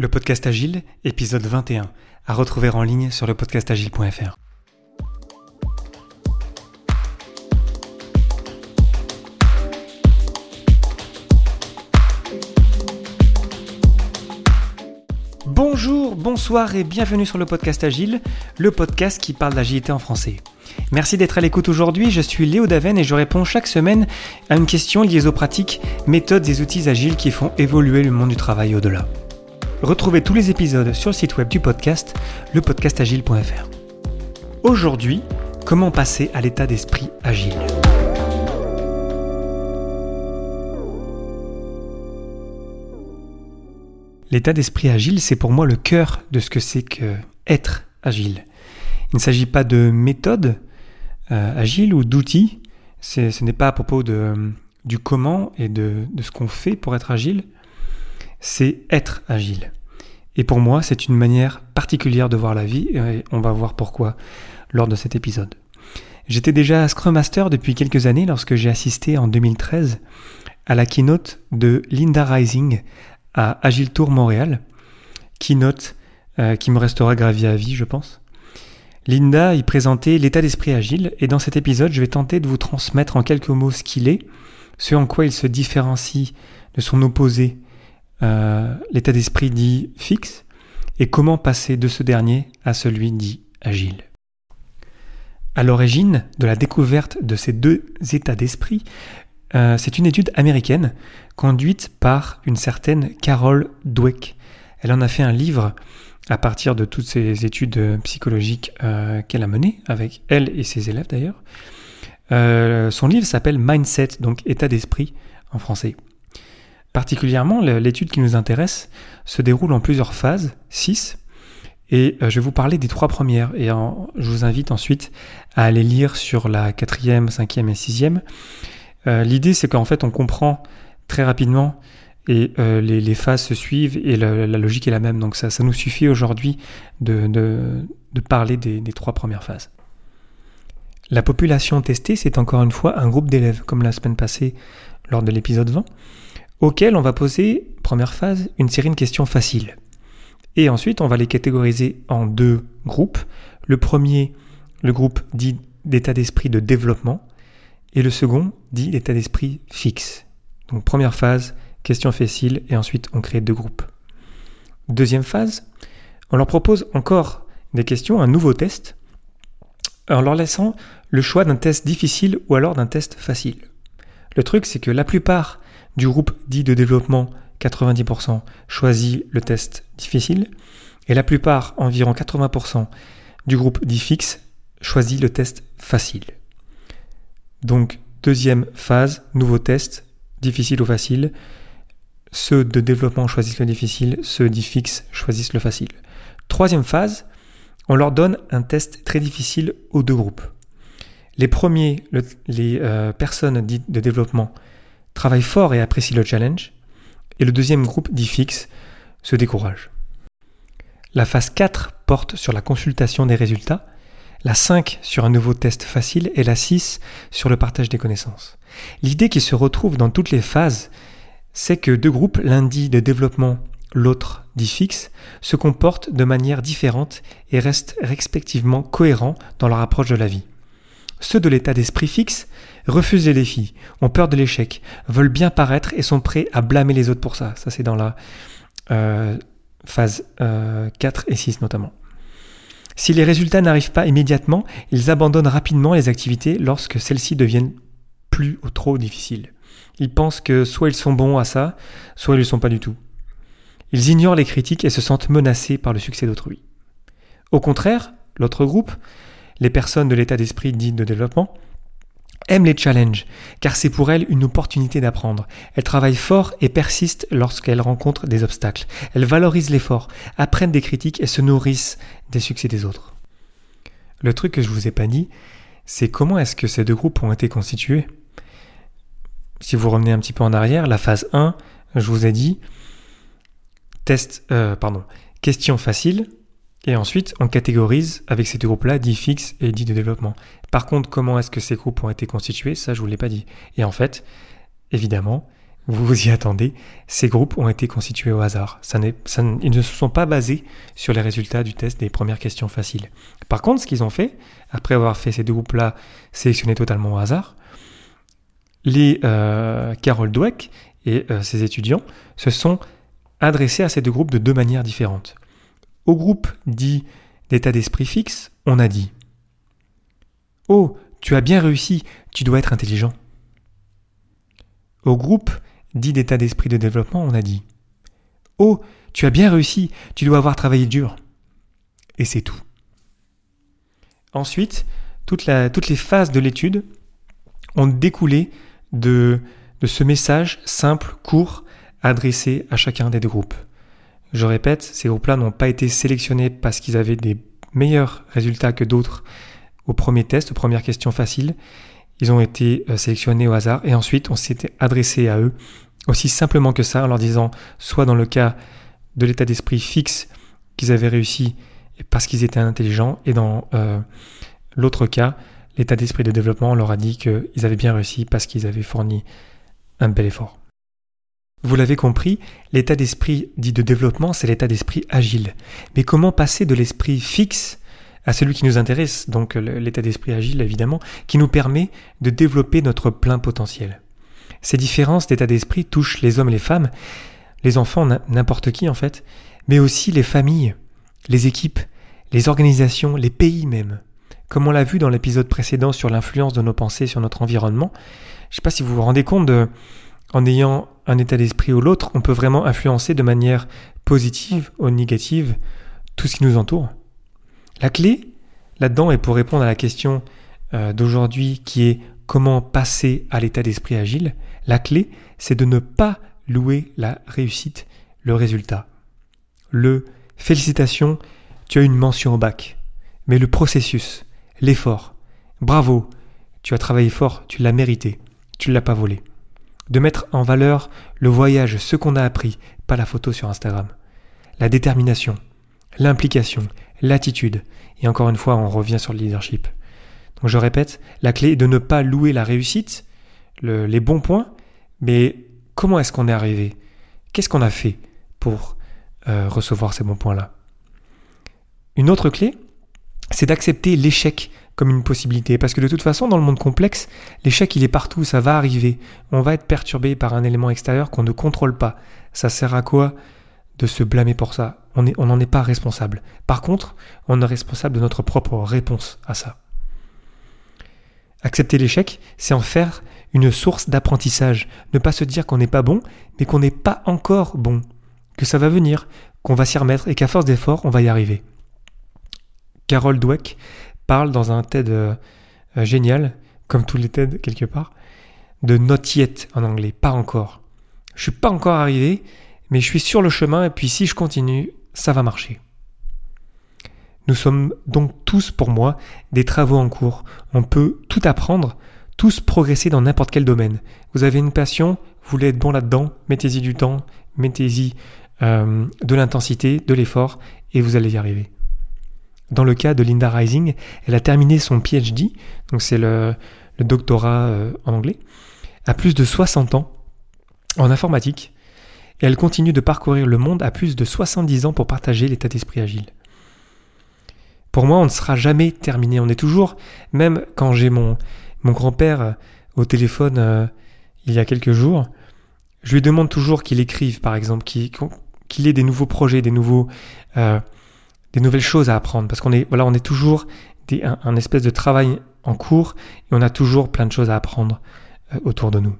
Le podcast Agile, épisode 21, à retrouver en ligne sur le podcastagile.fr. Bonjour, bonsoir et bienvenue sur le podcast Agile, le podcast qui parle d'agilité en français. Merci d'être à l'écoute aujourd'hui, je suis Léo Daven et je réponds chaque semaine à une question liée aux pratiques, méthodes et outils agiles qui font évoluer le monde du travail au-delà. Retrouvez tous les épisodes sur le site web du podcast, lepodcastagile.fr. Aujourd'hui, comment passer à l'état d'esprit agile? L'état d'esprit agile, c'est pour moi le cœur de ce que c'est que être agile. Il ne s'agit pas de méthode euh, agile ou d'outils. Ce n'est pas à propos du comment et de ce qu'on fait pour être agile. C'est être agile. Et pour moi, c'est une manière particulière de voir la vie et on va voir pourquoi lors de cet épisode. J'étais déjà Scrum Master depuis quelques années lorsque j'ai assisté en 2013 à la keynote de Linda Rising à Agile Tour Montréal. Keynote euh, qui me restera gravé à vie, je pense. Linda y présentait l'état d'esprit agile et dans cet épisode, je vais tenter de vous transmettre en quelques mots ce qu'il est, ce en quoi il se différencie de son opposé, euh, l'état d'esprit dit fixe, et comment passer de ce dernier à celui dit agile. À l'origine de la découverte de ces deux états d'esprit, euh, c'est une étude américaine conduite par une certaine Carol Dweck. Elle en a fait un livre à partir de toutes ces études psychologiques euh, qu'elle a menées avec elle et ses élèves d'ailleurs. Son livre s'appelle Mindset, donc état d'esprit en français. Particulièrement, l'étude qui nous intéresse se déroule en plusieurs phases, six, et je vais vous parler des trois premières, et je vous invite ensuite à aller lire sur la quatrième, cinquième et sixième, euh, l'idée, c'est qu'en fait, on comprend très rapidement et euh, les, phases se suivent et la, logique est la même. Donc ça, nous suffit aujourd'hui de, parler des, des, trois premières phases. La population testée, c'est encore une fois un groupe d'élèves, comme la semaine passée lors de l'épisode 20, auquel on va poser, première phase, une série de questions faciles. Et ensuite, on va les catégoriser en deux groupes. Le premier, le groupe dit d'état d'esprit de développement, et le second dit l'état d'esprit fixe. Donc première phase, question facile, et ensuite on crée deux groupes. Deuxième phase, on leur propose encore des questions, un nouveau test, en leur laissant le choix d'un test difficile ou alors d'un test facile. Le truc, c'est que la plupart du groupe dit de développement, 90%, choisit le test difficile, et la plupart, environ 80%, du groupe dit fixe, choisit le test facile. Donc, deuxième phase, nouveau test, difficile ou facile. Ceux de développement choisissent le difficile, ceux fixe choisissent le facile. Troisième phase, on leur donne un test très difficile aux deux groupes. Les premiers, les euh, personnes dites de développement, travaillent fort et apprécient le challenge, et le deuxième groupe dit fixe se décourage. La phase 4 porte sur la consultation des résultats, la 5 sur un nouveau test facile et la 6 sur le partage des connaissances. L'idée qui se retrouve dans toutes les phases, c'est que deux groupes, l'un dit de développement, l'autre dit fixe, se comportent de manière différente et restent respectivement cohérents dans leur approche de la vie. Ceux de l'état d'esprit fixe refusent les défis, ont peur de l'échec, veulent bien paraître et sont prêts à blâmer les autres pour ça. Ça c'est dans la euh, phase 4 euh, et 6 notamment. Si les résultats n'arrivent pas immédiatement, ils abandonnent rapidement les activités lorsque celles-ci deviennent plus ou trop difficiles. Ils pensent que soit ils sont bons à ça, soit ils ne le sont pas du tout. Ils ignorent les critiques et se sentent menacés par le succès d'autrui. Au contraire, l'autre groupe, les personnes de l'état d'esprit dit de développement, aiment les challenges, car c'est pour elles une opportunité d'apprendre. Elles travaillent fort et persistent lorsqu'elles rencontrent des obstacles. Elles valorisent l'effort, apprennent des critiques et se nourrissent des succès des autres. Le truc que je vous ai pas dit, c'est comment est-ce que ces deux groupes ont été constitués? Si vous revenez un petit peu en arrière, la phase 1, je vous ai dit, test, euh, pardon, question facile, et ensuite, on catégorise avec ces deux groupes-là, dit fixe et dit de développement. Par contre, comment est-ce que ces groupes ont été constitués? Ça, je ne vous l'ai pas dit. Et en fait, évidemment, vous vous y attendez, ces groupes ont été constitués au hasard. Ils ne se sont pas basés sur les résultats du test des premières questions faciles. Par contre, ce qu'ils ont fait, après avoir fait ces deux groupes-là sélectionnés totalement au hasard, les euh, Carol Dweck et euh, ses étudiants se sont adressés à ces deux groupes de deux manières différentes. Au groupe dit d'état d'esprit fixe, on a dit Oh, tu as bien réussi, tu dois être intelligent. Au groupe dit d'état d'esprit de développement, on a dit Oh, tu as bien réussi, tu dois avoir travaillé dur. Et c'est tout. Ensuite, toutes les phases de l'étude ont découlé de, ce message simple, court, adressé à chacun des deux groupes. Je répète, ces groupes-là n'ont pas été sélectionnés parce qu'ils avaient des meilleurs résultats que d'autres au premier test, aux premières questions faciles. Ils ont été euh, sélectionnés au hasard et ensuite on s'était adressé à eux aussi simplement que ça en leur disant soit dans le cas de l'état d'esprit fixe qu'ils avaient réussi parce qu'ils étaient intelligents et dans euh, l'autre cas l'état d'esprit de développement leur a dit qu'ils avaient bien réussi parce qu'ils avaient fourni un bel effort. Vous l'avez compris, l'état d'esprit dit de développement, c'est l'état d'esprit agile. Mais comment passer de l'esprit fixe à celui qui nous intéresse, donc l'état d'esprit agile évidemment, qui nous permet de développer notre plein potentiel? Ces différences d'état d'esprit touchent les hommes et les femmes, les enfants, n'importe qui en fait, mais aussi les familles, les équipes, les organisations, les pays même. Comme on l'a vu dans l'épisode précédent sur l'influence de nos pensées sur notre environnement, je ne sais pas si vous vous rendez compte de, en ayant un état d'esprit ou l'autre, on peut vraiment influencer de manière positive ou négative tout ce qui nous entoure. La clé là-dedans, et pour répondre à la question euh, d'aujourd'hui qui est comment passer à l'état d'esprit agile, la clé, c'est de ne pas louer la réussite, le résultat. Le félicitations, tu as une mention au bac. Mais le processus, l'effort. Bravo, tu as travaillé fort, tu l'as mérité, tu ne l'as pas volé. De mettre en valeur le voyage, ce qu'on a appris, pas la photo sur Instagram. La détermination, l'implication, l'attitude. Et encore une fois, on revient sur le leadership. Donc je répète, la clé est de ne pas louer la réussite, les bons points, mais comment est-ce qu'on est arrivé? Qu'est-ce qu'on a fait pour euh, recevoir ces bons points-là? Une autre clé, c'est d'accepter l'échec comme une possibilité. Parce que de toute façon, dans le monde complexe, l'échec, il est partout, ça va arriver. On va être perturbé par un élément extérieur qu'on ne contrôle pas. Ça sert à quoi de se blâmer pour ça? On n'en est pas responsable. Par contre, on est responsable de notre propre réponse à ça. Accepter l'échec, c'est en faire une source d'apprentissage. Ne pas se dire qu'on n'est pas bon, mais qu'on n'est pas encore bon. Que ça va venir, qu'on va s'y remettre et qu'à force d'efforts, on va y arriver. Carol Dweck parle dans un TED euh, euh, génial, comme tous les TED quelque part, de not yet en anglais, pas encore. Je suis pas encore arrivé, mais je suis sur le chemin et puis si je continue, ça va marcher. Nous sommes donc tous pour moi des travaux en cours. On peut tout apprendre, tous progresser dans n'importe quel domaine. Vous avez une passion, vous voulez être bon là-dedans, mettez-y du temps, mettez-y euh, de l'intensité, de l'effort, et vous allez y arriver. Dans le cas de Linda Rising, elle a terminé son PhD, donc c'est le, doctorat euh, en anglais, à plus de 60 ans en informatique, et elle continue de parcourir le monde à plus de 70 ans pour partager l'état d'esprit agile. Pour moi, on ne sera jamais terminé. On est toujours, même quand j'ai mon, mon grand-père euh, au téléphone euh, il y a quelques jours, je lui demande toujours qu'il écrive, par exemple, qu'il ait des nouveaux projets, des nouveaux, des nouvelles choses à apprendre parce qu'on est voilà on est toujours des, un, espèce de travail en cours et on a toujours plein de choses à apprendre euh, autour de nous.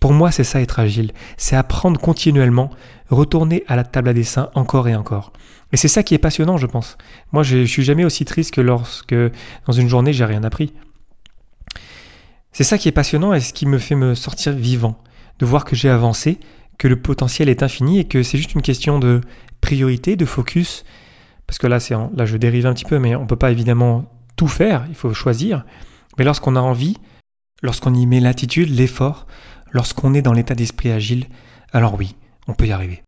Pour moi, c'est ça être agile, c'est apprendre continuellement, retourner à la table à dessin encore et encore. Et c'est ça qui est passionnant, je pense. Moi, je, je suis jamais aussi triste que lorsque dans une journée j'ai rien appris. C'est ça qui est passionnant et ce qui me fait me sortir vivant, de voir que j'ai avancé, que le potentiel est infini et que c'est juste une question de priorité, de focus parce que là, c'est là je dérive un petit peu, mais on ne peut pas évidemment tout faire, il faut choisir. Mais lorsqu'on a envie, lorsqu'on y met l'attitude, l'effort, lorsqu'on est dans l'état d'esprit agile, alors oui, on peut y arriver.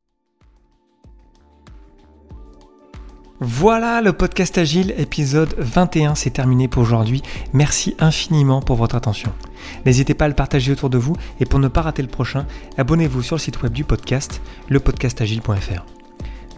Voilà, le podcast Agile épisode 21, c'est terminé pour aujourd'hui. Merci infiniment pour votre attention. N'hésitez pas à le partager autour de vous et pour ne pas rater le prochain, abonnez-vous sur le site web du podcast, lepodcastagile.fr.